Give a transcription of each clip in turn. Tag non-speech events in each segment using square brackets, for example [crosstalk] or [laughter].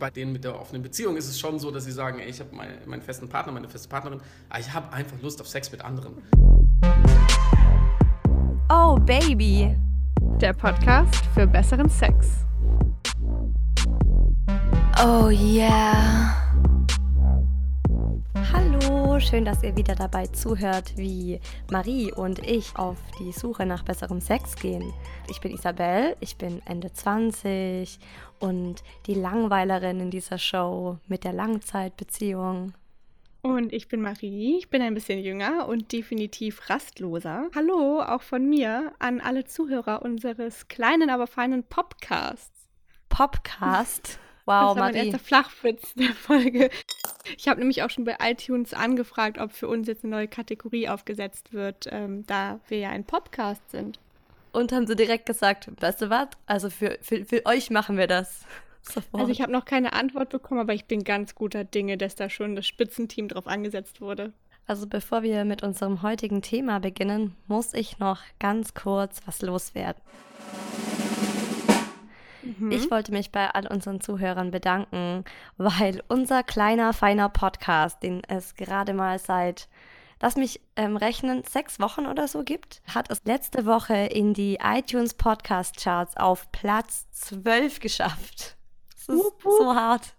Bei denen mit der offenen Beziehung ist es schon so, dass sie sagen, ey, ich habe meine, meinen festen Partner, meine feste Partnerin, aber ich habe einfach Lust auf Sex mit anderen. Oh Baby, der Podcast für besseren Sex. Oh yeah. Hallo, schön, dass ihr wieder dabei zuhört, wie Marie und ich auf die Suche nach besserem Sex gehen. Ich bin Isabel, ich bin Ende 20 und die Langweilerin in dieser Show mit der Langzeitbeziehung. Und ich bin Marie, ich bin ein bisschen jünger und definitiv rastloser. Hallo, auch von mir an alle Zuhörer unseres kleinen, aber feinen Popcasts. Popcast? [laughs] Wow, das war mein erster Flachwitz der Folge. Ich habe nämlich auch schon bei iTunes angefragt, ob für uns jetzt eine neue Kategorie aufgesetzt wird, ähm, da wir ja ein Podcast sind. Und haben sie direkt gesagt, weißt du was? Also für, für, für euch machen wir das. [laughs] Sofort. Also ich habe noch keine Antwort bekommen, aber ich bin ganz guter Dinge, dass da schon das Spitzenteam drauf angesetzt wurde. Also bevor wir mit unserem heutigen Thema beginnen, muss ich noch ganz kurz was loswerden. Mhm. Ich wollte mich bei all unseren Zuhörern bedanken, weil unser kleiner, feiner Podcast, den es gerade mal seit, lass mich ähm, rechnen, sechs Wochen oder so gibt, hat es letzte Woche in die iTunes Podcast Charts auf Platz 12 geschafft. Das ist wup, wup. so hart.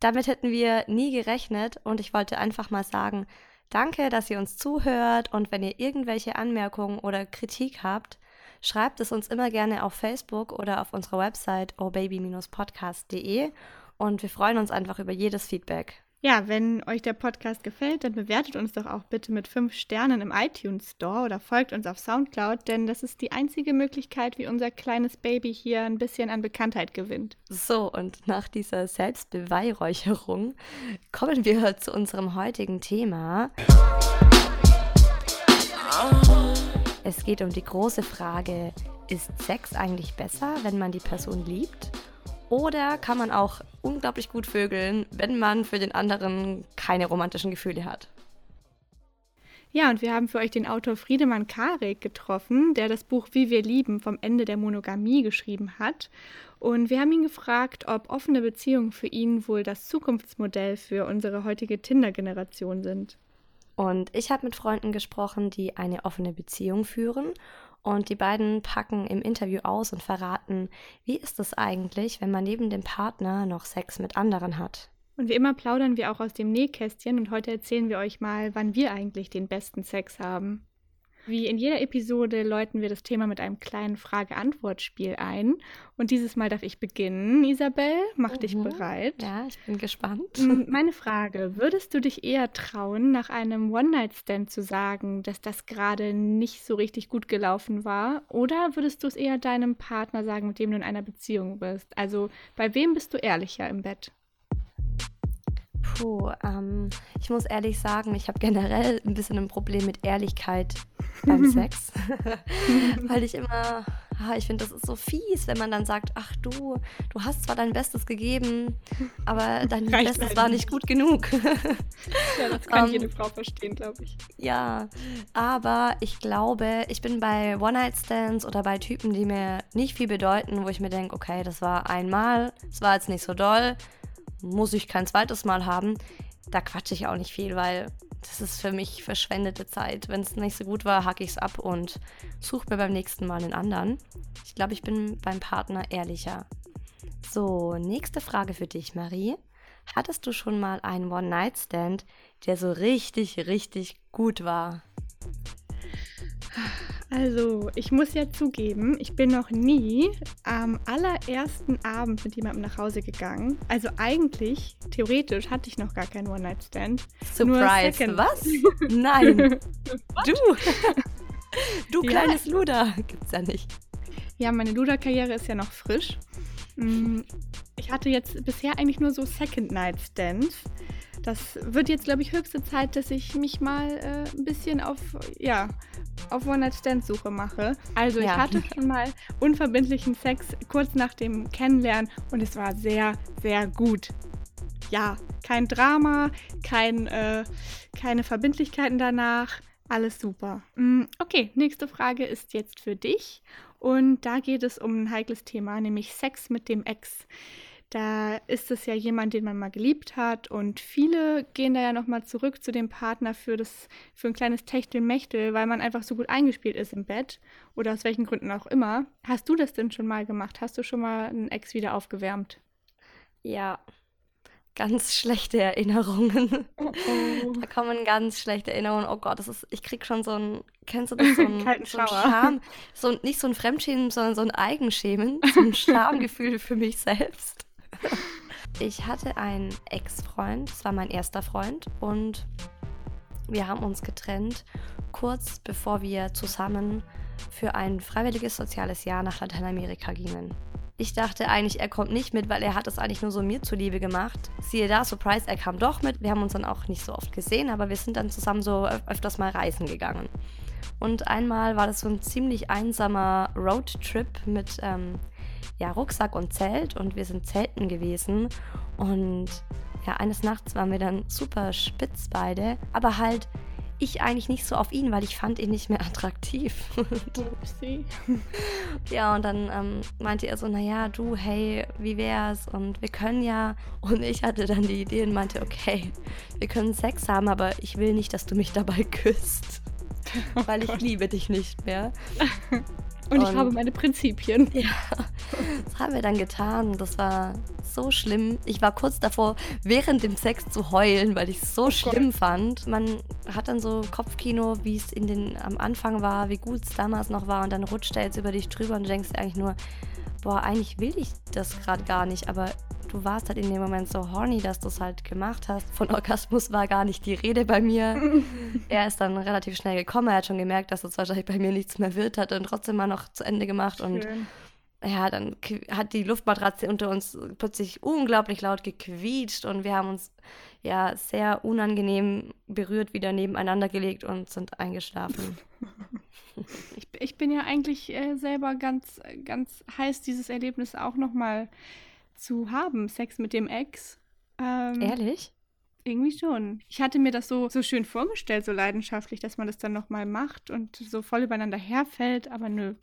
Damit hätten wir nie gerechnet und ich wollte einfach mal sagen, danke, dass ihr uns zuhört und wenn ihr irgendwelche Anmerkungen oder Kritik habt, Schreibt es uns immer gerne auf Facebook oder auf unserer Website obaby-podcast.de und wir freuen uns einfach über jedes Feedback. Ja, wenn euch der Podcast gefällt, dann bewertet uns doch auch bitte mit fünf Sternen im iTunes Store oder folgt uns auf Soundcloud, denn das ist die einzige Möglichkeit, wie unser kleines Baby hier ein bisschen an Bekanntheit gewinnt. So, und nach dieser Selbstbeweihräucherung kommen wir zu unserem heutigen Thema. Oh. Es geht um die große Frage, ist Sex eigentlich besser, wenn man die Person liebt? Oder kann man auch unglaublich gut vögeln, wenn man für den anderen keine romantischen Gefühle hat? Ja, und wir haben für euch den Autor Friedemann Karik getroffen, der das Buch Wie wir lieben vom Ende der Monogamie geschrieben hat. Und wir haben ihn gefragt, ob offene Beziehungen für ihn wohl das Zukunftsmodell für unsere heutige Tinder-Generation sind. Und ich habe mit Freunden gesprochen, die eine offene Beziehung führen. Und die beiden packen im Interview aus und verraten, wie ist es eigentlich, wenn man neben dem Partner noch Sex mit anderen hat. Und wie immer plaudern wir auch aus dem Nähkästchen und heute erzählen wir euch mal, wann wir eigentlich den besten Sex haben. Wie in jeder Episode läuten wir das Thema mit einem kleinen Frage-Antwort-Spiel ein. Und dieses Mal darf ich beginnen. Isabel, mach mhm. dich bereit. Ja, ich bin gespannt. [laughs] Meine Frage: Würdest du dich eher trauen, nach einem One-Night-Stand zu sagen, dass das gerade nicht so richtig gut gelaufen war? Oder würdest du es eher deinem Partner sagen, mit dem du in einer Beziehung bist? Also, bei wem bist du ehrlicher im Bett? Puh, ähm, ich muss ehrlich sagen, ich habe generell ein bisschen ein Problem mit Ehrlichkeit beim [laughs] Sex. [laughs] Weil ich immer, ah, ich finde, das ist so fies, wenn man dann sagt, ach du, du hast zwar dein Bestes gegeben, aber [laughs] dein Reicht Bestes war nicht gut genug. ja, das kann um, jede Frau verstehen, glaube ich. Ja, aber ich glaube, ich bin bei One-Night-Stands oder bei Typen, die mir nicht viel bedeuten, wo ich mir denke, okay, das war einmal, es war jetzt nicht so doll, muss ich kein zweites Mal haben. Da quatsche ich auch nicht viel, weil das ist für mich verschwendete Zeit. Wenn es nicht so gut war, hacke ich es ab und suche mir beim nächsten Mal einen anderen. Ich glaube, ich bin beim Partner ehrlicher. So, nächste Frage für dich, Marie. Hattest du schon mal einen One-Night-Stand, der so richtig, richtig gut war? Also, ich muss ja zugeben, ich bin noch nie am allerersten Abend mit jemandem nach Hause gegangen. Also eigentlich, theoretisch, hatte ich noch gar keinen One-Night-Stand. Surprise, was? [laughs] Nein. du. du kleines ja. Luder. Gibt's ja nicht. Ja, meine Luder-Karriere ist ja noch frisch. Mm, ich hatte jetzt bisher eigentlich nur so Second-Night-Stands. Das wird jetzt, glaube ich, höchste Zeit, dass ich mich mal äh, ein bisschen auf, ja, auf One-Night-Stand-Suche mache. Also ich ja. hatte [laughs] schon mal unverbindlichen Sex kurz nach dem Kennenlernen und es war sehr, sehr gut. Ja, kein Drama, kein, äh, keine Verbindlichkeiten danach. Alles super. Mm, okay, nächste Frage ist jetzt für dich. Und da geht es um ein heikles Thema, nämlich Sex mit dem Ex. da ist es ja jemand, den man mal geliebt hat und viele gehen da ja nochmal zurück zu dem Partner für, das, für ein kleines Techtelmechtel, weil man einfach so gut eingespielt ist im Bett oder aus welchen Gründen auch immer. Hast du das denn schon mal gemacht? Hast du schon mal einen Ex wieder aufgewärmt? Ja, ganz schlechte Erinnerungen. Oh, oh. Da kommen ganz schlechte Erinnerungen. Oh Gott, das ist, ich krieg schon so ein, kennst du das, so ein, [laughs] so ein Scham, so, nicht so ein Fremdschämen, sondern so ein Eigenschämen, so ein [laughs] Schamgefühl für mich selbst. Ich hatte einen Ex-Freund, das war mein erster Freund und wir haben uns getrennt, kurz bevor wir zusammen für ein freiwilliges soziales Jahr nach Lateinamerika gingen. Ich dachte eigentlich, er kommt nicht mit, weil er hat es eigentlich nur so mir zuliebe gemacht. Siehe da, Surprise, er kam doch mit. Wir haben uns dann auch nicht so oft gesehen, aber wir sind dann zusammen so öfters mal reisen gegangen. Und einmal war das so ein ziemlich einsamer Roadtrip mit ähm, ja, Rucksack und Zelt und wir sind Zelten gewesen. Und ja, eines Nachts waren wir dann super spitz beide, aber halt ich eigentlich nicht so auf ihn, weil ich fand ihn nicht mehr [laughs] attraktiv. ja, und dann ähm, meinte er so, naja, du, hey, wie wär's? Und wir können ja. Und ich hatte dann die Idee und meinte, okay, wir können Sex haben, aber ich will nicht, dass du mich dabei küsst. Oh weil ich liebe dich nicht mehr. Und, und ich habe meine Prinzipien. [laughs] Ja, das haben wir dann getan. Das war so schlimm. Ich war kurz davor, während dem Sex zu heulen, weil ich es so oh schlimm Gott. fand. Man hat dann so Kopfkino, wie es in den am Anfang war, wie gut es damals noch war, und dann rutscht er jetzt über dich drüber und du denkst eigentlich nur, boah, eigentlich will ich das gerade gar nicht, aber du warst halt in dem Moment so horny, dass du es halt gemacht hast. Von Orgasmus war gar nicht die Rede bei mir. [laughs] er ist dann relativ schnell gekommen, er hat schon gemerkt, dass es wahrscheinlich bei mir nichts mehr wird, hat dann trotzdem mal noch zu Ende gemacht Schön. und ja, dann hat die Luftmatratze unter uns plötzlich unglaublich laut gequietscht und wir haben uns ja sehr unangenehm berührt wieder nebeneinander gelegt und sind eingeschlafen. [laughs] Ich, bin ja eigentlich äh, selber ganz, ganz heiß, dieses Erlebnis auch nochmal zu haben, Sex mit dem Ex. Ähm, Ehrlich? Irgendwie schon. Ich hatte mir das so, so schön vorgestellt, so leidenschaftlich, dass man das dann nochmal macht und so voll übereinander herfällt, aber nö.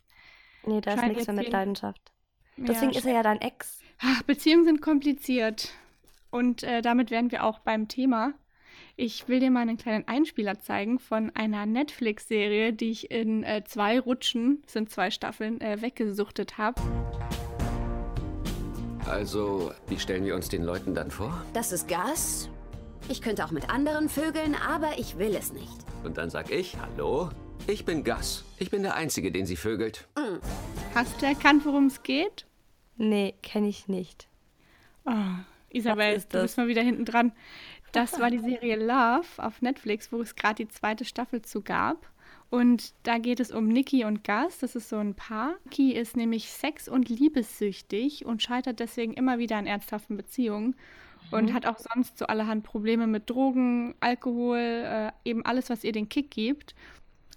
Nee, da ist nichts mehr mit Leidenschaft. Deswegen ja, ist er ja dein Ex. Ach, Beziehungen sind kompliziert. Und äh, damit wären wir auch beim Thema. Ich will dir mal einen kleinen Einspieler zeigen von einer Netflix-Serie, die ich in äh, zwei Rutschen, sind zwei Staffeln, äh, weggesuchtet habe. Also, wie stellen wir uns den Leuten dann vor? Das ist Gas. Ich könnte auch mit anderen Vögeln, aber ich will es nicht. Und dann sag ich, hallo, ich bin Gas. Ich bin der Einzige, den sie vögelt. Mm. Hast du erkannt, worum es geht? Nee, kenne ich nicht. Oh, Isabel, du bist mal wieder hinten dran. Das war die Serie Love auf Netflix, wo es gerade die zweite Staffel zu gab. Und da geht es um Nikki und Gus. Das ist so ein Paar. Nikki ist nämlich sex- und liebessüchtig und scheitert deswegen immer wieder in ernsthaften Beziehungen. Und mhm. hat auch sonst so allerhand Probleme mit Drogen, Alkohol, äh, eben alles, was ihr den Kick gibt.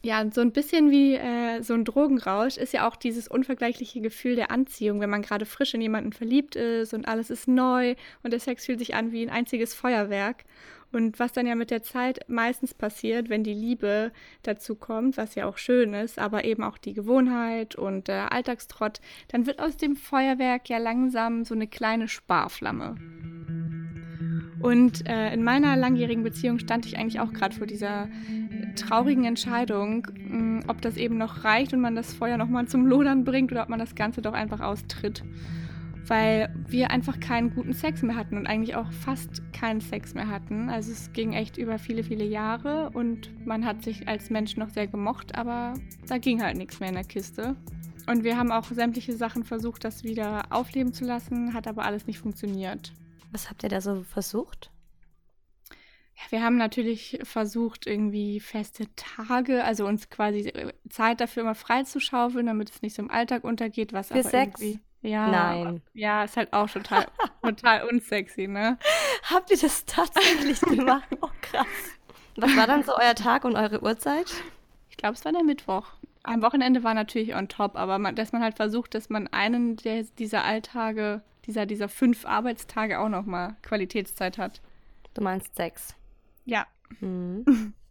Ja, so ein bisschen wie äh, so ein Drogenrausch ist ja auch dieses unvergleichliche Gefühl der Anziehung, wenn man gerade frisch in jemanden verliebt ist und alles ist neu und der Sex fühlt sich an wie ein einziges Feuerwerk. Und was dann ja mit der Zeit meistens passiert, wenn die Liebe dazu kommt, was ja auch schön ist, aber eben auch die Gewohnheit und der Alltagstrott, dann wird aus dem Feuerwerk ja langsam so eine kleine Sparflamme. Und äh, in meiner langjährigen Beziehung stand ich eigentlich auch gerade vor dieser traurigen Entscheidung, mh, mm, ob das eben noch reicht und man das Feuer nochmal zum Lodern bringt oder ob man das Ganze doch einfach austritt. Weil wir einfach keinen guten Sex mehr hatten und eigentlich auch fast keinen Sex mehr hatten. Also es ging echt über viele, viele Jahre und man hat sich als Mensch noch sehr gemocht, aber da ging halt nichts mehr in der Kiste. Und wir haben auch sämtliche Sachen versucht, das wieder aufleben zu lassen, hat aber alles nicht funktioniert. Was habt ihr da so versucht? Ja, wir haben natürlich versucht, irgendwie feste Tage, also uns quasi äh, Zeit dafür immer freizuschaufeln, damit es nicht so im Alltag untergeht, was Für aber Sex? irgendwie. Ja, Nein. Ja, ist halt auch total, [laughs] total unsexy, ne? Habt ihr das tatsächlich [laughs] gemacht? Oh, krass. Was war dann so euer Tag und eure Uhrzeit? Ich glaube, es war der Mittwoch. Am Wochenende war natürlich on top, aber man, dass man halt versucht, dass man einen der, dieser Alltage, dieser, dieser fünf Arbeitstage auch nochmal Qualitätszeit hat. Du meinst Sex? Ja. Mhm. [laughs]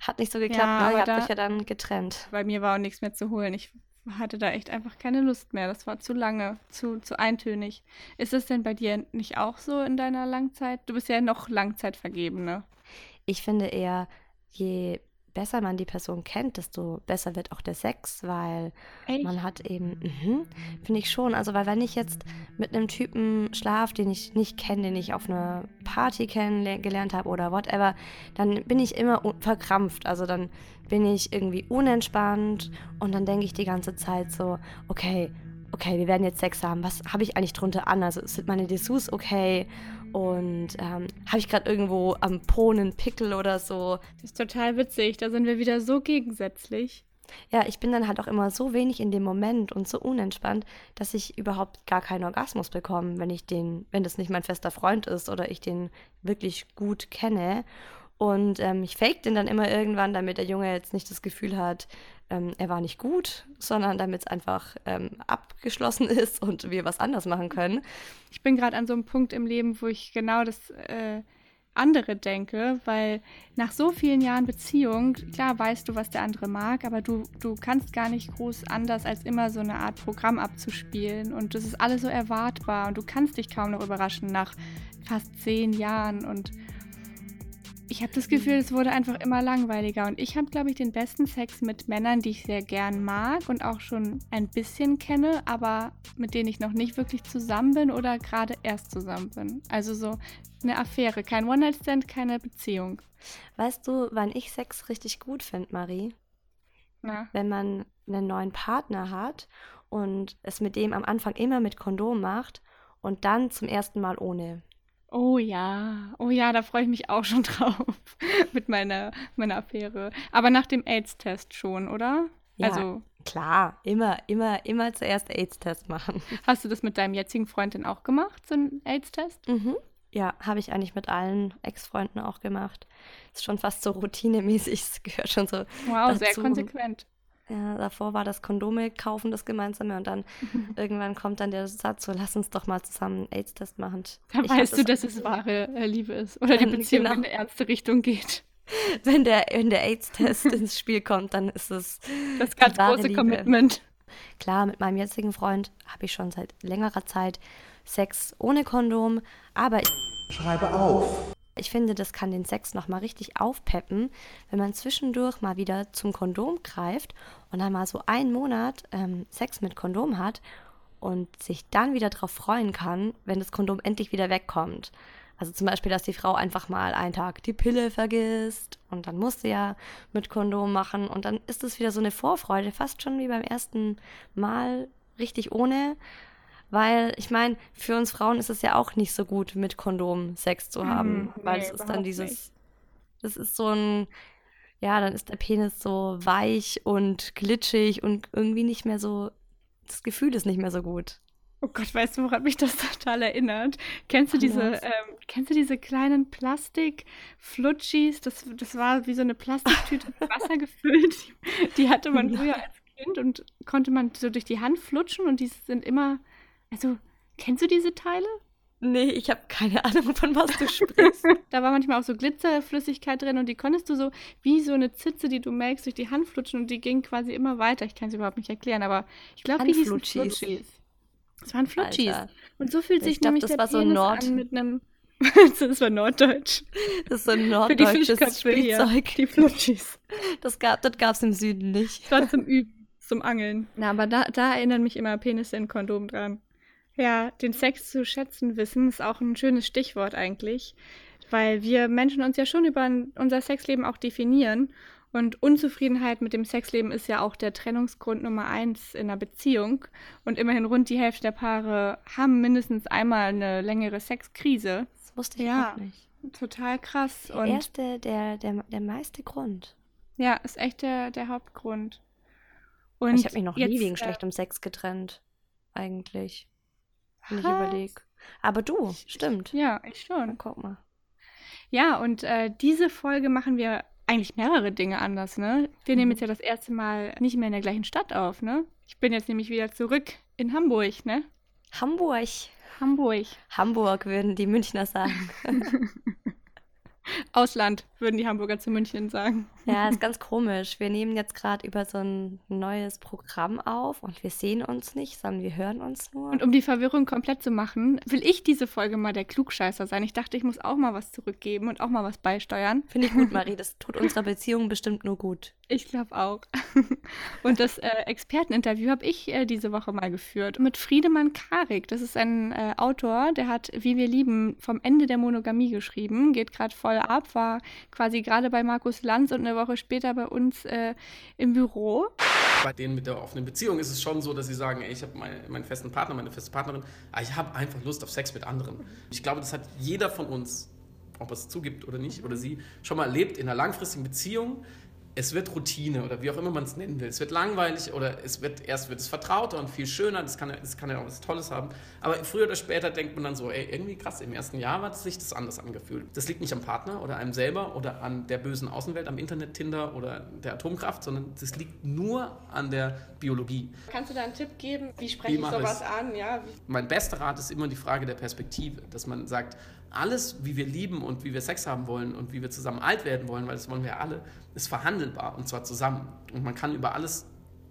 Hat nicht so geklappt, ja, ne? Ihr habt euch ja dann getrennt. Bei mir war auch nichts mehr zu holen. Ich hatte da echt einfach keine Lust mehr. Das war zu lange, zu, zu eintönig. Ist es denn bei dir nicht auch so in deiner Langzeit? Du bist ja noch Langzeitvergebene. Ich finde eher, je besser man die Person kennt, desto besser wird auch der Sex, weil Echt? man hat eben, mh, finde ich schon, also weil wenn ich jetzt mit einem Typen schlaf, den ich nicht kenne, den ich auf einer Party kennengelernt habe oder whatever, dann bin ich immer verkrampft, also dann bin ich irgendwie unentspannt und dann denke ich die ganze Zeit so, okay, okay, wir werden jetzt Sex haben, was habe ich eigentlich drunter an? Also sind meine Dessous okay? Und ähm, habe ich gerade irgendwo am Po einen Pickel oder so. Das ist total witzig. Da sind wir wieder so gegensätzlich. Ja, ich bin dann halt auch immer so wenig in dem Moment und so unentspannt, dass ich überhaupt gar keinen Orgasmus bekomme, wenn ich den, wenn das nicht mein fester Freund ist oder ich den wirklich gut kenne. Und ähm, ich fake den dann immer irgendwann, damit der Junge jetzt nicht das Gefühl hat, ähm, er war nicht gut, sondern damit es einfach ähm, abgeschlossen [laughs] ist und wir was anders machen können. Ich bin gerade an so einem Punkt im Leben, wo ich genau das äh, andere denke, weil nach so vielen Jahren Beziehung, klar weißt du, was der andere mag, aber du, du kannst gar nicht groß anders, als immer so eine Art Programm abzuspielen. Und das ist alles so erwartbar und du kannst dich kaum noch überraschen nach fast zehn Jahren und ich habe das Gefühl, es wurde einfach immer langweiliger. Und ich habe, glaube ich, den besten Sex mit Männern, die ich sehr gern mag und auch schon ein bisschen kenne, aber mit denen ich noch nicht wirklich zusammen bin oder gerade erst zusammen bin. Also so eine Affäre, kein One-Night-Stand, keine Beziehung. Weißt du, wann ich Sex richtig gut finde, Marie? Na? Wenn man einen neuen Partner hat und es mit dem am Anfang immer mit Kondom macht und dann zum ersten Mal ohne. Oh ja, oh ja, da freue ich mich auch schon [laughs] drauf mit meiner, meiner Affäre. Aber nach dem AIDS-Test schon, oder? Ja, also klar, immer, immer, immer zuerst AIDS-Test machen. [laughs] Hast du das mit deinem jetzigen Freund denn auch gemacht, so einen AIDS-Test? Mhm. Ja, habe ich eigentlich mit allen Ex-Freunden auch gemacht. Ist schon fast so routinemäßig, [laughs] es gehört schon so. Wow, dazu. sehr konsequent. Ja, davor war das Kondome kaufen, das gemeinsame. Und dann [laughs] irgendwann kommt dann der Satz, so lass uns doch mal zusammen einen AIDS-Test machen. Da ich weißt du, dass es [laughs] wahre äh, Liebe ist. Oder die Beziehung genau. in eine ernste Richtung geht. [laughs] Wenn der, wenn der AIDS-Test ins Spiel kommt, dann ist es das ganz große Liebe. Commitment. Klar, mit meinem jetzigen Freund habe ich schon seit längerer Zeit Sex ohne Kondom, aber ich schreibe auf. Ich finde, das kann den Sex nochmal richtig aufpeppen, wenn man zwischendurch mal wieder zum Kondom greift und dann mal so einen Monat ähm, Sex mit Kondom hat und sich dann wieder darauf freuen kann, wenn das Kondom endlich wieder wegkommt. Also zum Beispiel, dass die Frau einfach mal einen Tag die Pille vergisst und dann muss sie ja mit Kondom machen und dann ist es wieder so eine Vorfreude, fast schon wie beim ersten Mal richtig ohne. Weil ich meine, für uns Frauen ist es ja auch nicht so gut, mit Kondom Sex zu haben. Mhm, weil nee, es ist dann dieses. Nicht. Das ist so ein. Ja, dann ist der Penis so weich und glitschig und irgendwie nicht mehr so. Das Gefühl ist nicht mehr so gut. Oh Gott, weißt du, woran mich das total erinnert? Kennst du diese, ähm, kennst du diese kleinen Plastik-Flutschis? Das, das war wie so eine Plastiktüte mit Wasser [laughs] gefüllt. Die hatte man früher als Kind und konnte man so durch die Hand flutschen und die sind immer also, kennst du diese Teile? Nee, ich habe keine Ahnung, von was du [laughs] sprichst. da war manchmal auch so Glitzerflüssigkeit drin und die konntest du so wie so eine Zitze, die du melkst, durch die Hand flutschen und die ging quasi immer weiter. Ich kann es überhaupt nicht erklären, aber ich glaube, die hießen Flutschis. Das waren Flutschis. Alter. Und so fühlt sich ich glaub, nämlich das der war so Nord an mit einem [laughs] das war Norddeutsch. Das ist so ein norddeutsches Spielzeug. Hier, die Flutschis. Das gab es im Süden nicht. Das war zum Üben, zum Angeln. Na, aber da, da erinnern mich immer Penisse in Kondom dran. Ja, den Sex zu schätzen wissen ist auch ein schönes Stichwort eigentlich, weil wir Menschen uns ja schon über unser Sexleben auch definieren. Und Unzufriedenheit mit dem Sexleben ist ja auch der Trennungsgrund Nummer eins in einer Beziehung. Und immerhin rund die Hälfte der Paare haben mindestens einmal eine längere Sexkrise. Das wusste ich ja, auch nicht. Total krass. Der erste, der, der, der meiste Grund. Ja, ist echt der, der Hauptgrund. Und ich habe mich noch jetzt, nie wegen äh, schlechtem Sex getrennt, eigentlich. Wenn ich überlege. Aber du, stimmt. Ja, ich schon. Na, guck mal. Ja, und äh, diese Folge machen wir eigentlich mehrere Dinge anders, ne? Wir mhm. nehmen jetzt ja das erste Mal nicht mehr in der gleichen Stadt auf, ne? Ich bin jetzt nämlich wieder zurück in Hamburg, ne? Hamburg. Hamburg. Hamburg würden die Münchner sagen. [laughs] Ausland würden die Hamburger zu München sagen. Ja, ist [laughs] ganz komisch. Wir nehmen jetzt gerade über so ein neues Programm auf und wir sehen uns nicht, sondern wir hören uns nur. Und um die Verwirrung komplett zu machen, will ich diese Folge mal der Klugscheißer sein. Ich dachte, ich muss auch mal was zurückgeben und auch mal was beisteuern. Finde ich gut, [laughs] Marie. Das tut unserer Beziehung bestimmt nur gut. Ich glaube auch. [laughs] Und das äh, Experteninterview habe ich äh, diese Woche mal geführt mit Friedemann Karik. Das ist ein äh, Autor, der hat Wie wir lieben vom Ende der Monogamie geschrieben, geht gerade voll ab, war quasi gerade bei Markus Lanz und eine Woche später bei uns äh, im Büro. Bei denen mit der offenen Beziehung ist es schon so, dass sie sagen, ey, ich habe meine, meinen festen Partner, meine feste Partnerin, aber ich habe einfach Lust auf Sex mit anderen. Ich glaube, das hat jeder von uns, ob er es zugibt oder nicht, oder sie, schon mal erlebt in einer langfristigen Beziehung es wird Routine oder wie auch immer man es nennen will. Es wird langweilig oder es wird erst wird es vertrauter und viel schöner. Das kann, das kann ja auch was Tolles haben. Aber früher oder später denkt man dann so, ey, irgendwie krass, im ersten Jahr hat sich das anders angefühlt. Das liegt nicht am Partner oder einem selber oder an der bösen Außenwelt, am Internet, Tinder oder der Atomkraft, sondern das liegt nur an der Biologie. Kannst du da einen Tipp geben? Wie spreche ich sowas an? Ja, mein bester Rat ist immer die Frage der Perspektive, dass man sagt, alles, wie wir lieben und wie wir Sex haben wollen und wie wir zusammen alt werden wollen, weil das wollen wir ja alle, ist verhandelbar und zwar zusammen. Und man kann über alles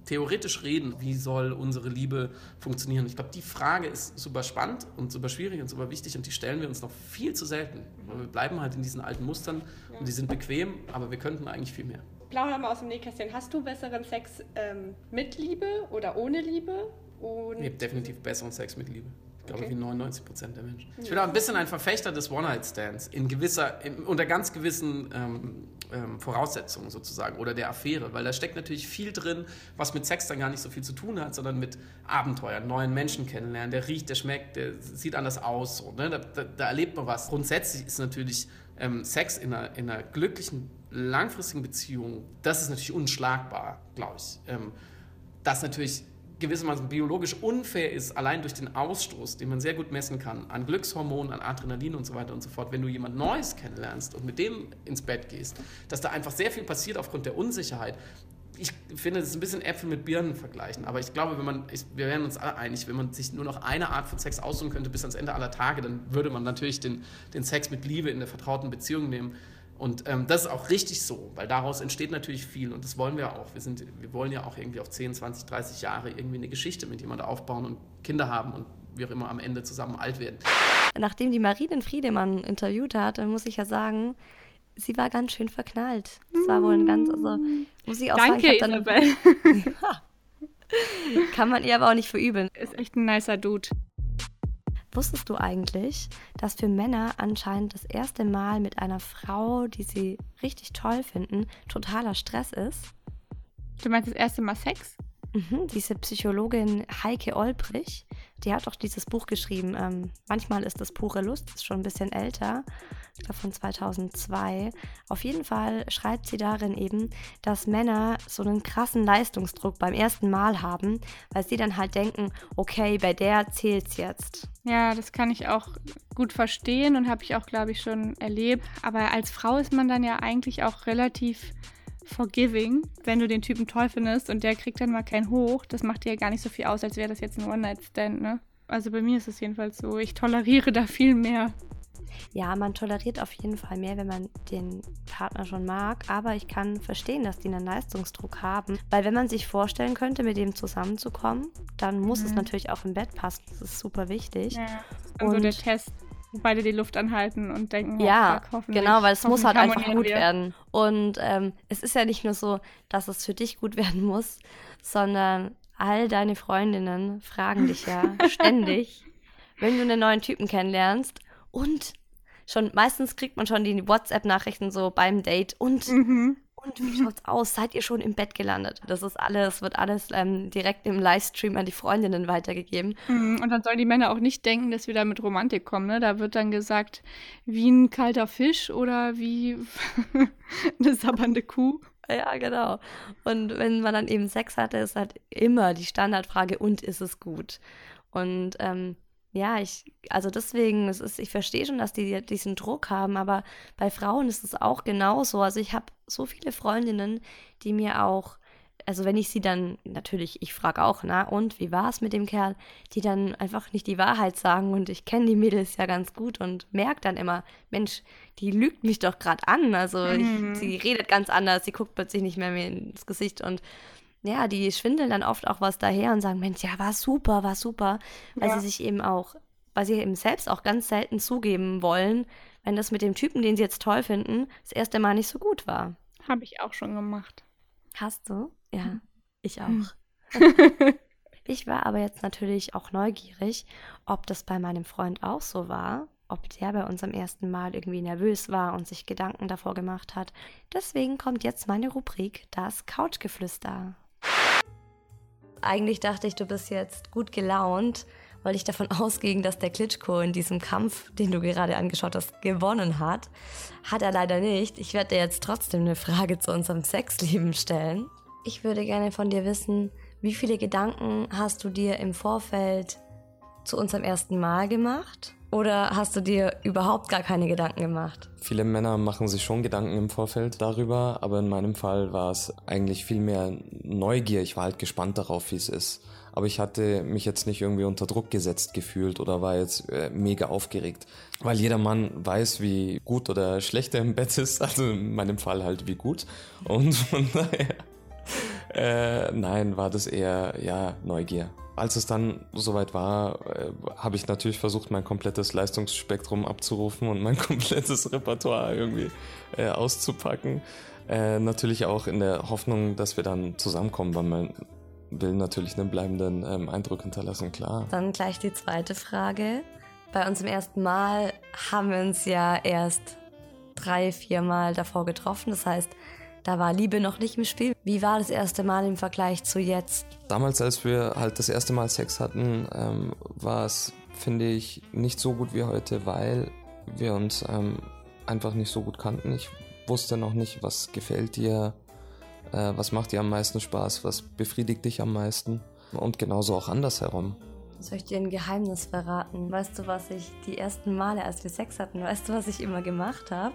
theoretisch reden, wie soll unsere Liebe funktionieren. Ich glaube, die Frage ist super spannend und super schwierig und super wichtig und die stellen wir uns noch viel zu selten. Weil wir bleiben halt in diesen alten Mustern ja. und die sind bequem, aber wir könnten eigentlich viel mehr. Plauder mal aus dem Nähkästchen. Hast du besseren Sex ähm, mit Liebe oder ohne Liebe? Und nee, definitiv besseren Sex mit Liebe. Ich glaube, okay. wie 99 Prozent der Menschen. Ich bin auch ein bisschen ein Verfechter des One-Night-Stands in gewisser, in, unter ganz gewissen ähm, ähm, Voraussetzungen sozusagen oder der Affäre, weil da steckt natürlich viel drin, was mit Sex dann gar nicht so viel zu tun hat, sondern mit Abenteuern, neuen Menschen kennenlernen. Der riecht, der schmeckt, der sieht anders aus. So, ne? da, da, da, erlebt man was. Grundsätzlich ist natürlich ähm, Sex in einer, in einer glücklichen, langfristigen Beziehung, das ist natürlich unschlagbar, glaube ich. Ähm, das natürlich gewissermaßen biologisch unfair ist, allein durch den Ausstoß, den man sehr gut messen kann, an Glückshormonen, an Adrenalin und so weiter und so fort, wenn du jemand Neues kennenlernst und mit dem ins Bett gehst, dass da einfach sehr viel passiert aufgrund der Unsicherheit. Ich finde, das ist ein bisschen Äpfel mit Birnen vergleichen, aber ich glaube, wenn man, ich, wir wären uns alle einig, wenn man sich nur noch eine Art von Sex aussuchen könnte bis ans Ende aller Tage, dann würde man natürlich den, den Sex mit Liebe in der vertrauten Beziehung nehmen und ähm, das ist auch richtig so, weil daraus entsteht natürlich viel und das wollen wir auch. Wir, sind, wir wollen ja auch irgendwie auf 10, 20, 30 Jahre irgendwie eine Geschichte mit jemandem aufbauen und Kinder haben und wie auch immer am Ende zusammen alt werden. Nachdem die Marie den Friedemann interviewt hat, muss ich ja sagen, sie war ganz schön verknallt. Das war wohl ein ganz, also muss ich auch Danke, sagen. Danke, Isabel. [laughs] Kann man ihr aber auch nicht verübeln. Ist echt ein nicer Dude. Wusstest du eigentlich, dass für Männer anscheinend das erste Mal mit einer Frau, die sie richtig toll finden, totaler Stress ist? Du meinst das erste Mal Sex? Mhm, diese Psychologin Heike Olbrich, die hat auch dieses Buch geschrieben. Ähm, manchmal ist das pure Lust, ist schon ein bisschen älter, ich glaube von 2002. Auf jeden Fall schreibt sie darin eben, dass Männer so einen krassen Leistungsdruck beim ersten Mal haben, weil sie dann halt denken, okay, bei der zählt's jetzt. Ja, das kann ich auch gut verstehen und habe ich auch, glaube ich, schon erlebt. Aber als Frau ist man dann ja eigentlich auch relativ forgiving, wenn du den Typen toll findest und der kriegt dann mal kein Hoch. Das macht dir ja gar nicht so viel aus, als wäre das jetzt ein One-Night-Stand, ne? Also bei mir ist es jedenfalls so. Ich toleriere da viel mehr. Ja, man toleriert auf jeden Fall mehr, wenn man den Partner schon mag. Aber ich kann verstehen, dass die einen Leistungsdruck haben. Weil wenn man sich vorstellen könnte, mit dem zusammenzukommen, dann muss mhm. es natürlich auch im Bett passen. Das ist super wichtig. Ja, das ist und so der Test beide die Luft anhalten und denken, oh, ja, fuck, genau, weil es muss halt einfach gut wir. werden. Und ähm, es ist ja nicht nur so, dass es für dich gut werden muss, sondern all deine Freundinnen fragen dich ja [laughs] ständig, wenn du einen neuen Typen kennenlernst und schon meistens kriegt man schon die WhatsApp-Nachrichten so beim Date und mhm. Und wie schaut's aus? Seid ihr schon im Bett gelandet? Das ist alles, wird alles ähm, direkt im Livestream an die Freundinnen weitergegeben. Mhm, und dann sollen die Männer auch nicht denken, dass wir da mit Romantik kommen. Ne? Da wird dann gesagt, wie ein kalter Fisch oder wie [laughs] eine sabbernde Kuh. Ja, genau. Und wenn man dann eben Sex hatte, ist halt immer die Standardfrage, und ist es gut? Und ähm, ja, ich, also deswegen, es ist, ich verstehe schon, dass die diesen Druck haben, aber bei Frauen ist es auch genauso. Also ich habe so viele Freundinnen, die mir auch also wenn ich sie dann, natürlich, ich frage auch, na und, wie war es mit dem Kerl, die dann einfach nicht die Wahrheit sagen und ich kenne die Mädels ja ganz gut und merke dann immer, Mensch, die lügt mich doch gerade an, also mhm. ich, sie redet ganz anders, sie guckt plötzlich nicht mehr mir ins Gesicht und ja, die schwindeln dann oft auch was daher und sagen, Mensch, ja, war super, war super, weil ja. sie sich eben auch, weil sie eben selbst auch ganz selten zugeben wollen, wenn das mit dem Typen, den sie jetzt toll finden, das erste Mal nicht so gut war. Habe ich auch schon gemacht. Hast du? Ja, hm. ich auch. Hm. [laughs] ich war aber jetzt natürlich auch neugierig, ob das bei meinem Freund auch so war, ob der bei unserem ersten Mal irgendwie nervös war und sich Gedanken davor gemacht hat. Deswegen kommt jetzt meine Rubrik Das Couchgeflüster. Eigentlich dachte ich, du bist jetzt gut gelaunt, weil ich davon [laughs] ausging, dass der Klitschko in diesem Kampf, den du gerade angeschaut hast, gewonnen hat. Hat er leider nicht. Ich werde dir jetzt trotzdem eine Frage zu unserem Sexleben stellen. Ich würde gerne von dir wissen, wie viele Gedanken hast du dir im Vorfeld zu unserem ersten Mal gemacht? Oder hast du dir überhaupt gar keine Gedanken gemacht? Viele Männer machen sich schon Gedanken im Vorfeld darüber, aber in meinem Fall war es eigentlich viel mehr Neugier. Ich war halt gespannt darauf, wie es ist. Aber ich hatte mich jetzt nicht irgendwie unter Druck gesetzt gefühlt oder war jetzt äh, mega aufgeregt. Weil jeder Mann weiß, wie gut oder schlecht er im Bett ist. [laughs] Also in meinem Fall halt wie gut. Und von daher, äh, nein, war das eher, ja, Neugier. Als es dann soweit war, äh, habe ich natürlich versucht, mein komplettes Leistungsspektrum abzurufen und mein [laughs] komplettes Repertoire irgendwie äh, auszupacken. Äh, natürlich auch in der Hoffnung, dass wir dann zusammenkommen, weil man will natürlich einen bleibenden ähm, Eindruck hinterlassen, klar. Dann gleich die zweite Frage. Bei uns im ersten Mal haben wir uns ja erst drei, vier Mal davor getroffen. Das heißt, da war Liebe noch nicht im Spiel. Wie war das erste Mal im Vergleich zu jetzt? Damals, als wir halt das erste Mal Sex hatten, ähm, war es, finde ich, nicht so gut wie heute, weil wir uns ähm, einfach nicht so gut kannten. Ich wusste noch nicht, was gefällt dir, äh, was macht dir am meisten Spaß, was befriedigt dich am meisten. Und genauso auch andersherum. Soll ich dir ein Geheimnis verraten? Weißt du, was ich die ersten Male, als wir Sex hatten, weißt du, was ich immer gemacht habe?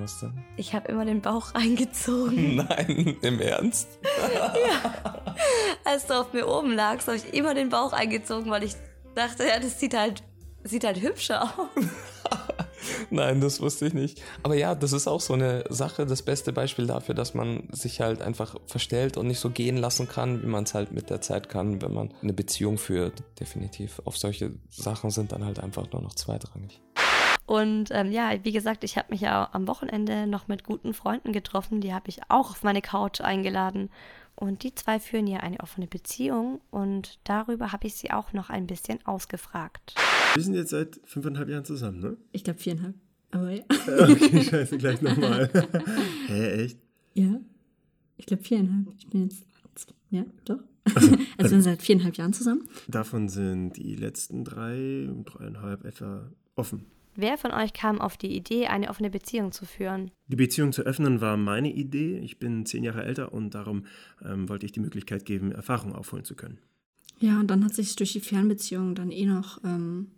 Was denn? Ich habe immer den Bauch [laughs] eingezogen. [laughs] Nein, im Ernst? [laughs] ja. Als du auf mir oben lagst, habe ich immer den Bauch eingezogen, weil ich dachte, ja, das sieht halt, sieht halt hübscher aus. Nein, das wusste ich nicht. Aber ja, das ist auch so eine Sache, das beste Beispiel dafür, dass man sich halt einfach verstellt und nicht so gehen lassen kann, wie man es halt mit der Zeit kann, wenn man eine Beziehung führt. Definitiv. Auf solche Sachen sind dann halt einfach nur noch zweitrangig. Und ähm, ja, wie gesagt, ich habe mich ja am Wochenende noch mit guten Freunden getroffen. Die habe ich auch auf meine Couch eingeladen. Und die zwei führen ja eine offene Beziehung. Und darüber habe ich sie auch noch ein bisschen ausgefragt. Wir sind jetzt seit fünfeinhalb Jahren zusammen, ne? Ich glaube viereinhalb. Aber [laughs] ja. Okay, scheiße, gleich nochmal. [laughs] Hä, echt? Ja. Ich glaube viereinhalb. Ich bin jetzt. Ja, doch. Also, [laughs] also wir sind seit viereinhalb Jahren zusammen. Davon sind die letzten drei, dreieinhalb etwa offen. Wer von euch kam auf die Idee, eine offene Beziehung zu führen? Die Beziehung zu öffnen war meine Idee. Ich bin zehn Jahre älter und darum ähm, wollte ich die Möglichkeit geben, Erfahrung aufholen zu können. Ja, und dann hat sich durch die Fernbeziehung dann eh noch ähm,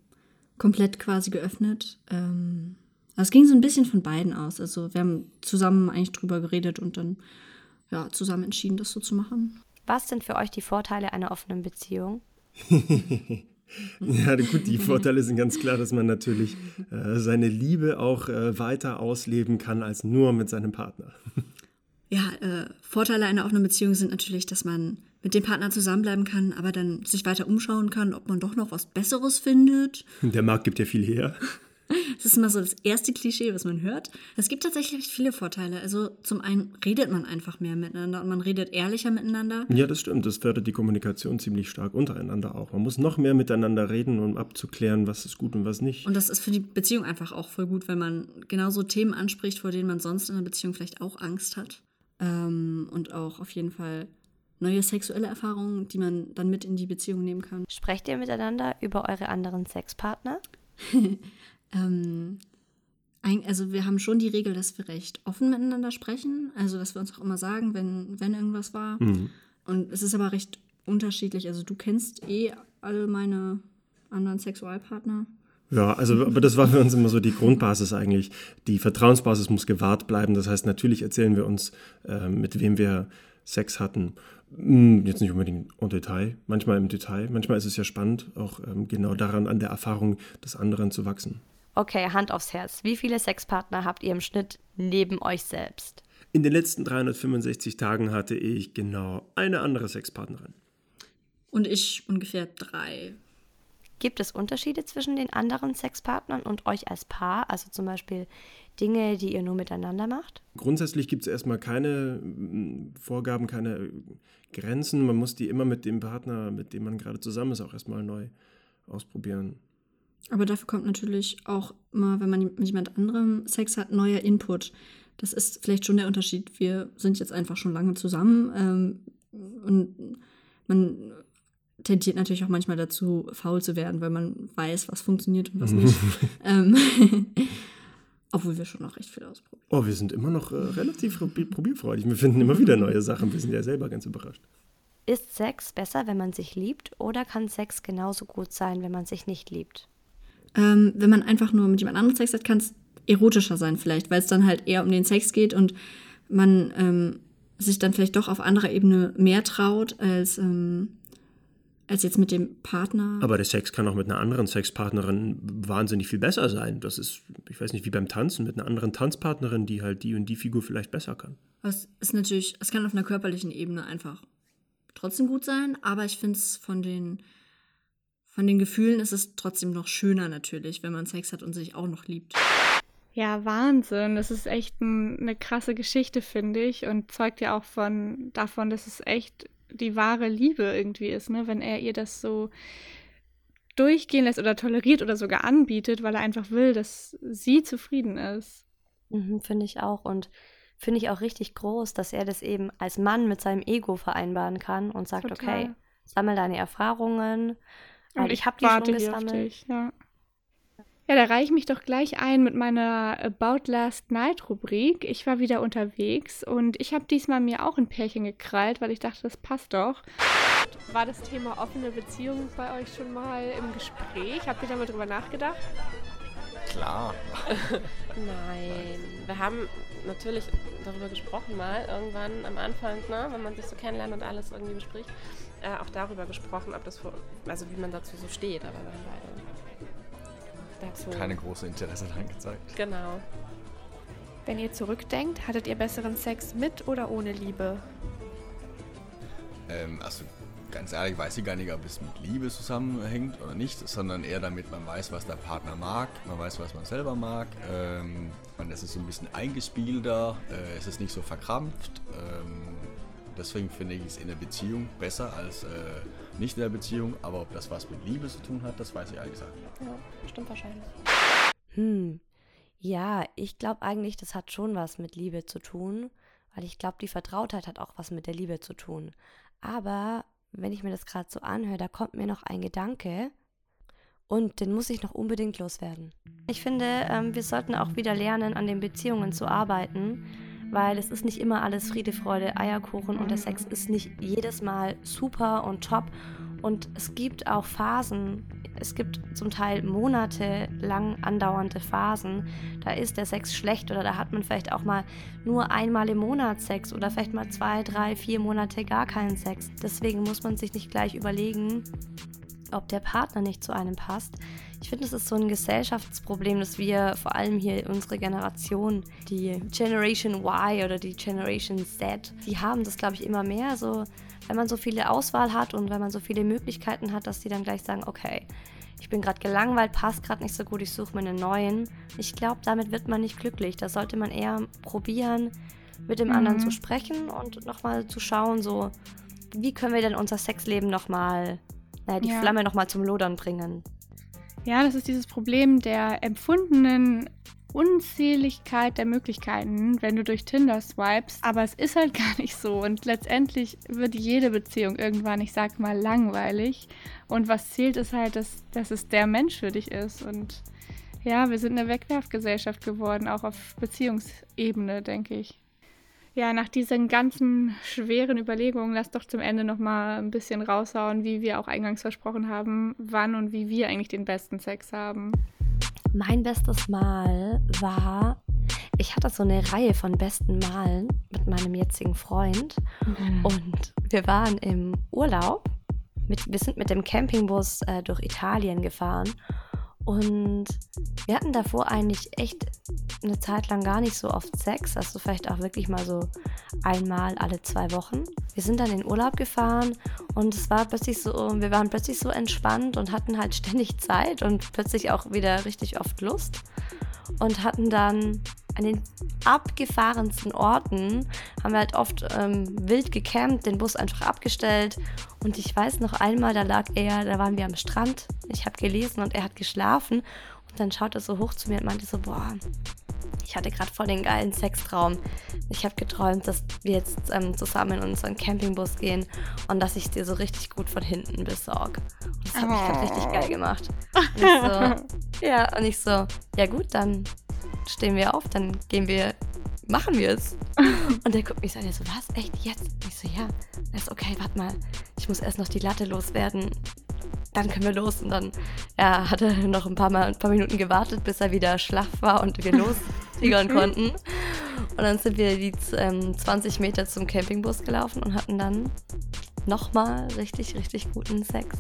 komplett quasi geöffnet. Ähm, also es ging so ein bisschen von beiden aus. Also wir haben zusammen eigentlich drüber geredet und dann ja, zusammen entschieden, das so zu machen. Was sind für euch die Vorteile einer offenen Beziehung? [laughs] [laughs] Ja, gut, die Vorteile sind ganz klar, dass man natürlich äh, seine Liebe auch äh, weiter ausleben kann als nur mit seinem Partner. Ja, äh, Vorteile einer offenen Beziehung sind natürlich, dass man mit dem Partner zusammenbleiben kann, aber dann sich weiter umschauen kann, ob man doch noch was Besseres findet. Der Markt gibt ja viel her. Das ist immer so das erste Klischee, was man hört. Es gibt tatsächlich viele Vorteile. Also zum einen redet man einfach mehr miteinander und man redet ehrlicher miteinander. Ja, das stimmt. Das fördert die Kommunikation ziemlich stark untereinander auch. Man muss noch mehr miteinander reden, um abzuklären, was ist gut und was nicht. Und das ist für die Beziehung einfach auch voll gut, wenn man genauso Themen anspricht, vor denen man sonst in einer Beziehung vielleicht auch Angst hat. Ähm, und auch auf jeden Fall neue sexuelle Erfahrungen, die man dann mit in die Beziehung nehmen kann. Sprecht ihr miteinander über eure anderen Sexpartner? [laughs] Ähm, also wir haben schon die Regel, dass wir recht offen miteinander sprechen. Also dass wir uns auch immer sagen, wenn, wenn irgendwas war. Mhm. Und es ist aber recht unterschiedlich. Also du kennst eh alle meine anderen Sexualpartner. Ja, also aber das war für uns immer so die Grundbasis eigentlich. Die Vertrauensbasis muss gewahrt bleiben. Das heißt, natürlich erzählen wir uns, äh, mit wem wir Sex hatten. Hm, jetzt nicht unbedingt en Detail, manchmal im Detail. Manchmal ist es ja spannend, auch ähm, genau daran, an der Erfahrung des anderen zu wachsen. Okay, Hand aufs Herz. Wie viele Sexpartner habt ihr im Schnitt neben euch selbst? In den letzten 365 Tagen hatte ich genau eine andere Sexpartnerin. Und ich ungefähr drei. Gibt es Unterschiede zwischen den anderen Sexpartnern und euch als Paar? Also zum Beispiel Dinge, die ihr nur miteinander macht? Grundsätzlich gibt es erstmal keine mm, Vorgaben, keine Grenzen. Man muss die immer mit dem Partner, mit dem man gerade zusammen ist, auch erstmal neu ausprobieren. Aber dafür kommt natürlich auch immer, wenn man mit jemand anderem Sex hat, neuer Input. Das ist vielleicht schon der Unterschied. Wir sind jetzt einfach schon lange zusammen ähm, und man tendiert natürlich auch manchmal dazu, faul zu werden, weil man weiß, was funktioniert und was nicht. [laughs] ähm, [laughs] obwohl wir schon noch recht viel ausprobieren. Oh, wir sind immer noch äh, relativ probierfreudig. Wir finden immer wieder neue Sachen. Wir sind ja selber ganz überrascht. Ist Sex besser, wenn man sich liebt, oder kann Sex genauso gut sein, wenn man sich nicht liebt? Ähm, wenn man einfach nur mit jemand anderem Sex hat, kann es erotischer sein vielleicht, weil es dann halt eher um den Sex geht und man ähm, sich dann vielleicht doch auf anderer Ebene mehr traut als ähm, als jetzt mit dem Partner. Aber der Sex kann auch mit einer anderen Sexpartnerin wahnsinnig viel besser sein. Das ist, ich weiß nicht, wie beim Tanzen mit einer anderen Tanzpartnerin, die halt die und die Figur vielleicht besser kann. Es ist natürlich, es kann auf einer körperlichen Ebene einfach trotzdem gut sein, aber ich finde es von den von den Gefühlen ist es trotzdem noch schöner natürlich, wenn man Sex hat und sich auch noch liebt. Ja, Wahnsinn. Das ist echt ein, eine krasse Geschichte, finde ich. Und zeugt ja auch von davon, dass es echt die wahre Liebe irgendwie ist, ne? Wenn er ihr das so durchgehen lässt oder toleriert oder sogar anbietet, weil er einfach will, dass sie zufrieden ist. Mhm, finde ich auch. Und finde ich auch richtig groß, dass er das eben als Mann mit seinem Ego vereinbaren kann und sagt, Total. okay, sammel deine Erfahrungen. Und ich habe die schon gesammelt. Dich, ja. Ja, da reiche ich mich doch gleich ein mit meiner About Last Night Rubrik. Ich war wieder unterwegs und ich habe diesmal mir auch ein Pärchen gekrallt, weil ich dachte, das passt doch. War das Thema offene Beziehung bei euch schon mal im Gespräch? Habt ihr da mal drüber nachgedacht? Klar. [laughs] Nein. Wir haben natürlich darüber gesprochen mal, irgendwann am Anfang, ne, wenn man sich so kennenlernt und alles irgendwie bespricht, äh, auch darüber gesprochen, ob das, für, also wie man dazu so steht, aber wir haben beide dazu. Keine große Interesse daran gezeigt. Genau. Wenn ihr zurückdenkt, hattet ihr besseren Sex mit oder ohne Liebe? Ähm, also ganz ehrlich weiß ich gar nicht, ob es mit Liebe zusammenhängt oder nicht, sondern eher damit man weiß, was der Partner mag, man weiß, was man selber mag. Ähm, und es ist so ein bisschen eingespielter, äh, es ist nicht so verkrampft. Ähm, deswegen finde ich es in der Beziehung besser als äh, nicht in der Beziehung, aber ob das was mit Liebe zu tun hat, das weiß ich ehrlich gesagt. Ja, stimmt wahrscheinlich. Hm. Ja, ich glaube eigentlich, das hat schon was mit Liebe zu tun, weil ich glaube, die Vertrautheit hat auch was mit der Liebe zu tun. Aber wenn ich mir das gerade so anhöre, da kommt mir noch ein Gedanke und den muss ich noch unbedingt loswerden. Ich finde, ähm, wir sollten auch wieder lernen, an den Beziehungen zu arbeiten weil es ist nicht immer alles Friede, Freude, Eierkuchen und der Sex ist nicht jedes Mal super und top. Und es gibt auch Phasen, es gibt zum Teil monatelang andauernde Phasen, da ist der Sex schlecht oder da hat man vielleicht auch mal nur einmal im Monat Sex oder vielleicht mal zwei, drei, vier Monate gar keinen Sex. Deswegen muss man sich nicht gleich überlegen, ob der Partner nicht zu einem passt. Ich finde, es ist so ein Gesellschaftsproblem, dass wir vor allem hier unsere Generation, die Generation Y oder die Generation Z, die haben das, glaube ich, immer mehr so, wenn man so viele Auswahl hat und wenn man so viele Möglichkeiten hat, dass die dann gleich sagen, okay, ich bin gerade gelangweilt, passt gerade nicht so gut, ich suche mir einen neuen. Ich glaube, damit wird man nicht glücklich. Da sollte man eher probieren, mit dem mhm. anderen zu sprechen und nochmal zu schauen, so, wie können wir denn unser Sexleben nochmal, naja, die ja. Flamme nochmal zum Lodern bringen. Ja, das ist dieses Problem der empfundenen Unzähligkeit der Möglichkeiten, wenn du durch Tinder swipes, aber es ist halt [laughs] gar nicht so und letztendlich wird jede Beziehung irgendwann, ich sag mal, langweilig und was zählt ist halt, dass, dass es der Mensch für dich ist und ja, wir sind eine Wegwerfgesellschaft geworden, auch auf Beziehungsebene, denke ich. Ja, nach diesen ganzen schweren Überlegungen, lass doch zum Ende noch mal ein bisschen raushauen, wie wir auch eingangs versprochen haben, wann und wie wir eigentlich den besten Sex haben. Mein bestes Mal war ich hatte so eine Reihe von besten Malen mit meinem jetzigen Freund mhm. und wir waren im Urlaub. Mit, wir sind mit dem Campingbus äh, durch Italien gefahren und wir hatten davor eigentlich echt eine Zeit lang gar nicht so oft Sex, also vielleicht auch wirklich mal so einmal alle zwei Wochen. Wir sind dann in Urlaub gefahren und es war plötzlich so, wir waren plötzlich so entspannt und hatten halt [laughs] ständig Zeit und plötzlich auch wieder richtig oft Lust und hatten dann an den abgefahrensten Orten haben wir halt oft ähm, wild gecampt, den Bus einfach abgestellt. Und ich weiß noch einmal, da lag er, da waren wir am Strand. Ich habe gelesen und er hat geschlafen. Und dann schaut er so hoch zu mir und meinte so, boah, ich hatte gerade voll den geilen Sextraum. Ich habe geträumt, dass wir jetzt ähm, zusammen in unseren Campingbus gehen und dass ich dir so richtig gut von hinten besorge. Und das habe ich gerade richtig geil gemacht. Und ich so, [laughs] ja, und ich so, ja gut, dann stehen wir auf, dann gehen wir, machen wir es. [laughs] Und der guckt mich so an, der so, was, echt, jetzt? Und ich so, ja. Er ist okay, warte mal, ich muss erst noch die Latte loswerden. Dann können wir los. Und dann er noch ein paar, mal, ein paar Minuten gewartet, bis er wieder schlaff war und wir [laughs] lostigern konnten. Und dann sind wir die ähm, 20 Meter zum Campingbus gelaufen und hatten dann nochmal richtig, richtig guten Sex.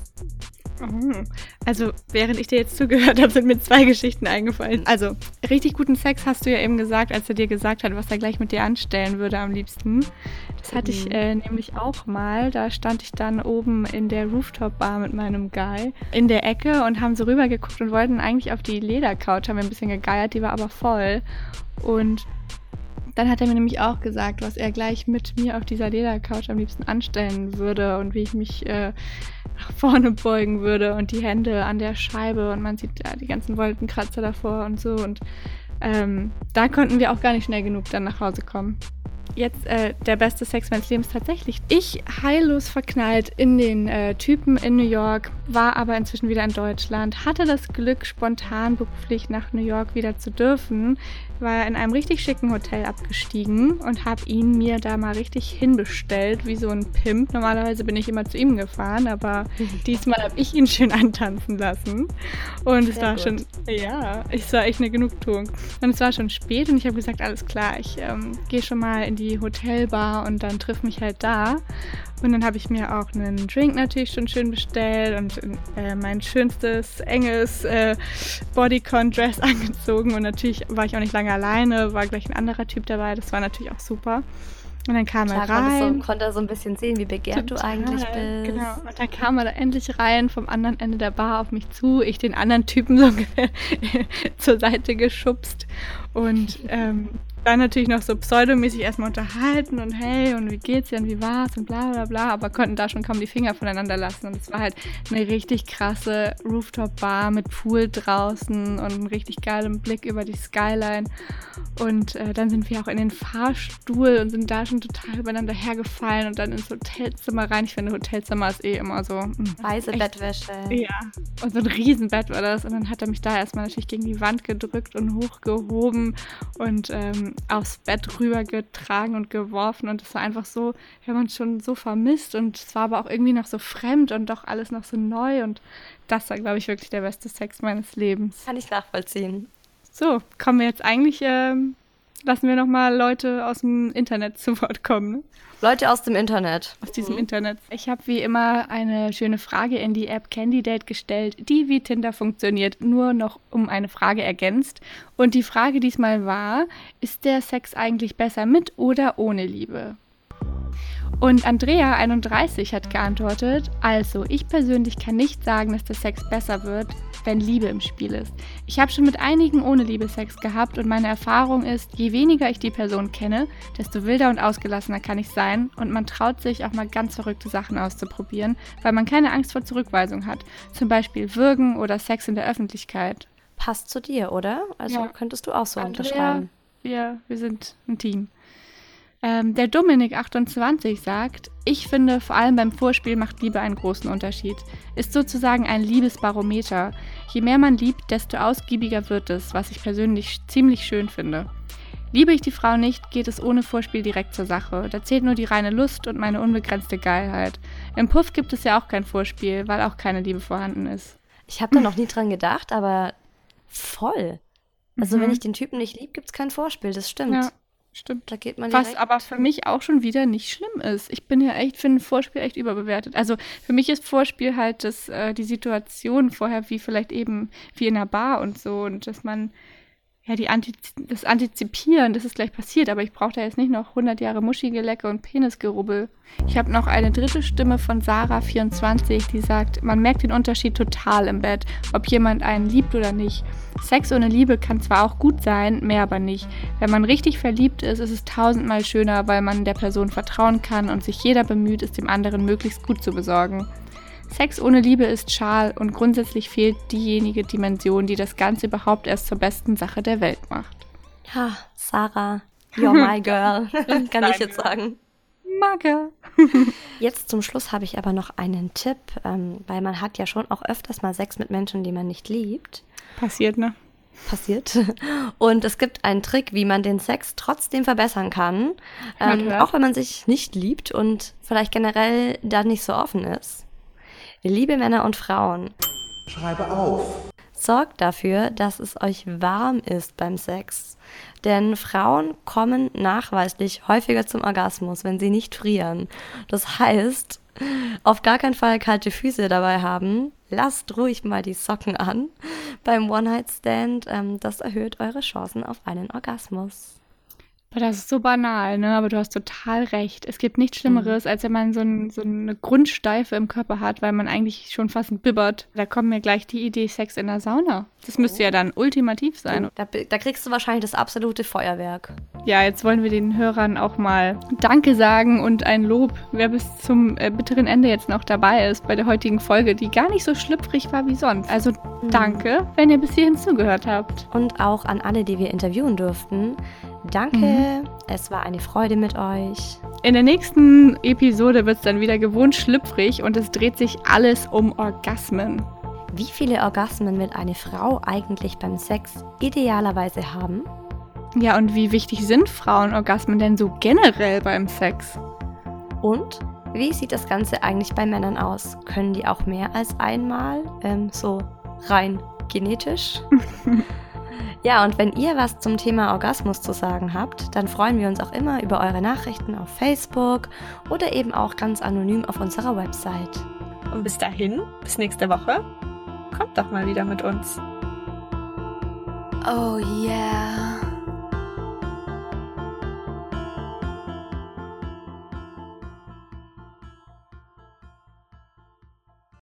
Mhm. Also, während ich dir jetzt zugehört habe, sind mir zwei Geschichten eingefallen. Also, richtig guten Sex hast du ja eben gesagt, als er dir gesagt hat, was er gleich mit dir anstellen würde am liebsten. Das hatte ich mhm. äh, nämlich auch mal. Da stand ich dann oben in der Rooftop-Bar mit meinem Guy in der Ecke und haben so rübergeguckt und wollten eigentlich auf die Ledercouch, haben wir ein bisschen gegeiert, die war aber voll. Und dann hat er mir nämlich auch gesagt, was er gleich mit mir auf dieser Ledercouch am liebsten anstellen würde und wie ich mich äh, nach vorne beugen würde und die Hände an der Scheibe und man sieht ja die ganzen Wolkenkratzer davor und so. Und ähm, da konnten wir auch gar nicht schnell genug dann nach Hause kommen jetzt äh, der beste Sex meines Lebens tatsächlich. Ich heillos verknallt in den äh, Typen in New York, war aber inzwischen wieder in Deutschland, hatte das Glück, spontan beruflich nach New York wieder zu dürfen, war in einem richtig schicken Hotel abgestiegen und habe ihn mir da mal richtig hinbestellt, wie so ein Pimp. Normalerweise bin ich immer zu ihm gefahren, aber [laughs] diesmal habe ich ihn schön antanzen lassen. Und es Sehr war gut. schon, ja, es war echt eine Genugtuung. Und es war schon spät und ich habe gesagt, alles klar, ich ähm, gehe schon mal in die Hotelbar und dann triff mich halt da. Und dann habe ich mir auch einen Drink natürlich schon schön bestellt und äh, mein schönstes, enges äh, Bodycon-Dress [laughs] angezogen. Und natürlich war ich auch nicht lange alleine, war gleich ein anderer Typ dabei. Das war natürlich auch super. Und dann kam Klar, er rein. So, konnte er so ein bisschen sehen, wie begehrt Total, du eigentlich bist. Genau. Und dann kam er da endlich rein vom anderen Ende der Bar auf mich zu. Ich den anderen Typen so [laughs] zur Seite geschubst. Und ähm, dann natürlich noch so pseudomäßig erstmal unterhalten und hey und wie geht's dir und wie war's und bla bla bla, aber konnten da schon kaum die Finger voneinander lassen. Und es war halt eine richtig krasse Rooftop-Bar mit Pool draußen und richtig geilen Blick über die Skyline. Und äh, dann sind wir auch in den Fahrstuhl und sind da schon total übereinander hergefallen und dann ins Hotelzimmer rein. Ich finde, Hotelzimmer ist eh immer so. Mh, hm, Weiße echt, Bettwäsche. Ja. Und so ein Riesenbett war das. Und dann hat er mich da erstmal natürlich gegen die Wand gedrückt und hochgehoben und ähm, aufs Bett rübergetragen und geworfen und es war einfach so, wir haben uns schon so vermisst und es war aber auch irgendwie noch so fremd und doch alles noch so neu und das war, glaube ich, wirklich der beste Sex meines Lebens. Kann ich nachvollziehen. So, kommen wir jetzt eigentlich, äh, lassen wir nochmal Leute aus dem Internet zu Wort kommen. Leute aus dem Internet. Aus diesem mhm. Internet. Ich habe wie immer eine schöne Frage in die App Candidate gestellt, die wie Tinder funktioniert, nur noch um eine Frage ergänzt. Und die Frage diesmal war, ist der Sex eigentlich besser mit oder ohne Liebe? Und Andrea 31 hat geantwortet, also ich persönlich kann nicht sagen, dass der Sex besser wird, wenn Liebe im Spiel ist. Ich habe schon mit einigen ohne Liebe Sex gehabt und meine Erfahrung ist, je weniger ich die Person kenne, desto wilder und ausgelassener kann ich sein und man traut sich auch mal ganz verrückte Sachen auszuprobieren, weil man keine Angst vor Zurückweisung hat. Zum Beispiel Würgen oder Sex in der Öffentlichkeit. Passt zu dir, oder? Also ja. könntest du auch so Andrea, unterschreiben. Wir, wir sind ein Team. Ähm, der Dominik28 sagt, ich finde, vor allem beim Vorspiel macht Liebe einen großen Unterschied. Ist sozusagen ein Liebesbarometer. Je mehr man liebt, desto ausgiebiger wird es, was ich persönlich ziemlich schön finde. Liebe ich die Frau nicht, geht es ohne Vorspiel direkt zur Sache. Da zählt nur die reine Lust und meine unbegrenzte Geilheit. Im Puff gibt es ja auch kein Vorspiel, weil auch keine Liebe vorhanden ist. Ich habe da noch nie dran gedacht, aber voll. Also mhm. wenn ich den Typen nicht liebe, gibt es kein Vorspiel, das stimmt. Ja, stimmt. Da geht man Was aber für mich auch schon wieder nicht schlimm ist. Ich bin ja echt, finde Vorspiel echt überbewertet. Also für mich ist Vorspiel halt das, äh, die Situation vorher, wie vielleicht eben wie in einer Bar und so. Und dass man ja, die Antiz das Antizipieren, dass es gleich passiert, aber ich brauche da jetzt nicht noch 100 Jahre Muschigelecke und Penisgerubbel. Ich habe noch eine dritte Stimme von Sarah24, die sagt, man merkt den Unterschied total im Bett, ob jemand einen liebt oder nicht. Sex ohne Liebe kann zwar auch gut sein, mehr aber nicht. Wenn man richtig verliebt ist, ist es tausendmal schöner, weil man der Person vertrauen kann und sich jeder bemüht, es dem anderen möglichst gut zu besorgen. Sex ohne Liebe ist schal und grundsätzlich fehlt diejenige Dimension, die das Ganze überhaupt erst zur besten Sache der Welt macht. Ja, Sarah, you're my [laughs] girl, kann ich jetzt sagen. Magge. [laughs] Jetzt zum Schluss habe ich aber noch einen Tipp, ähm, weil man hat ja schon auch öfters mal Sex mit Menschen, die man nicht liebt. Passiert, ne? Passiert. [laughs] Und es gibt einen Trick, wie man den Sex trotzdem verbessern kann, ähm, auch wenn man sich nicht liebt und vielleicht generell da nicht so offen ist. Liebe Männer und Frauen, schreibe auf. Sorgt dafür, dass es euch warm ist beim Sex. Denn Frauen kommen nachweislich häufiger zum Orgasmus, wenn sie nicht frieren. Das heißt, auf gar keinen Fall kalte Füße dabei haben. Lasst ruhig mal die Socken an beim One-Night-Stand. Ähm, das erhöht eure Chancen auf einen Orgasmus. Das ist so banal, ne? Aber du hast total recht. Es gibt nichts Schlimmeres, mhm. als wenn man so, ein, so, eine Grundsteife im Körper hat, weil man eigentlich schon fast bibbert. Da kommt mir gleich die Idee Sex in der Sauna. Das müsste ja dann ultimativ sein. Da, da, kriegst du wahrscheinlich das absolute Feuerwerk. Ja, jetzt wollen wir den Hörern auch mal Danke sagen und ein Lob, wer bis zum äh, bitteren Ende jetzt noch dabei ist bei der heutigen Folge, die gar nicht so schlüpfrig war wie sonst. Also mhm. danke, wenn ihr bis hierhin zugehört habt. Und auch an alle, die wir interviewen durften. Danke, mhm. es war eine Freude mit euch. In der nächsten Episode wird es dann wieder gewohnt schlüpfrig und es dreht sich alles um Orgasmen. Wie viele Orgasmen wird eine Frau eigentlich beim Sex idealerweise haben? Ja, und wie wichtig sind Frauenorgasmen denn so generell beim Sex? Und wie sieht das Ganze eigentlich bei Männern aus? Können die auch mehr als einmal? Ähm, so rein genetisch? [laughs] Ja, und wenn ihr was zum Thema Orgasmus zu sagen habt, dann freuen wir uns auch immer über eure Nachrichten auf Facebook oder eben auch ganz anonym auf unserer Website. Und bis dahin, bis nächste Woche, kommt doch mal wieder mit uns. Oh yeah.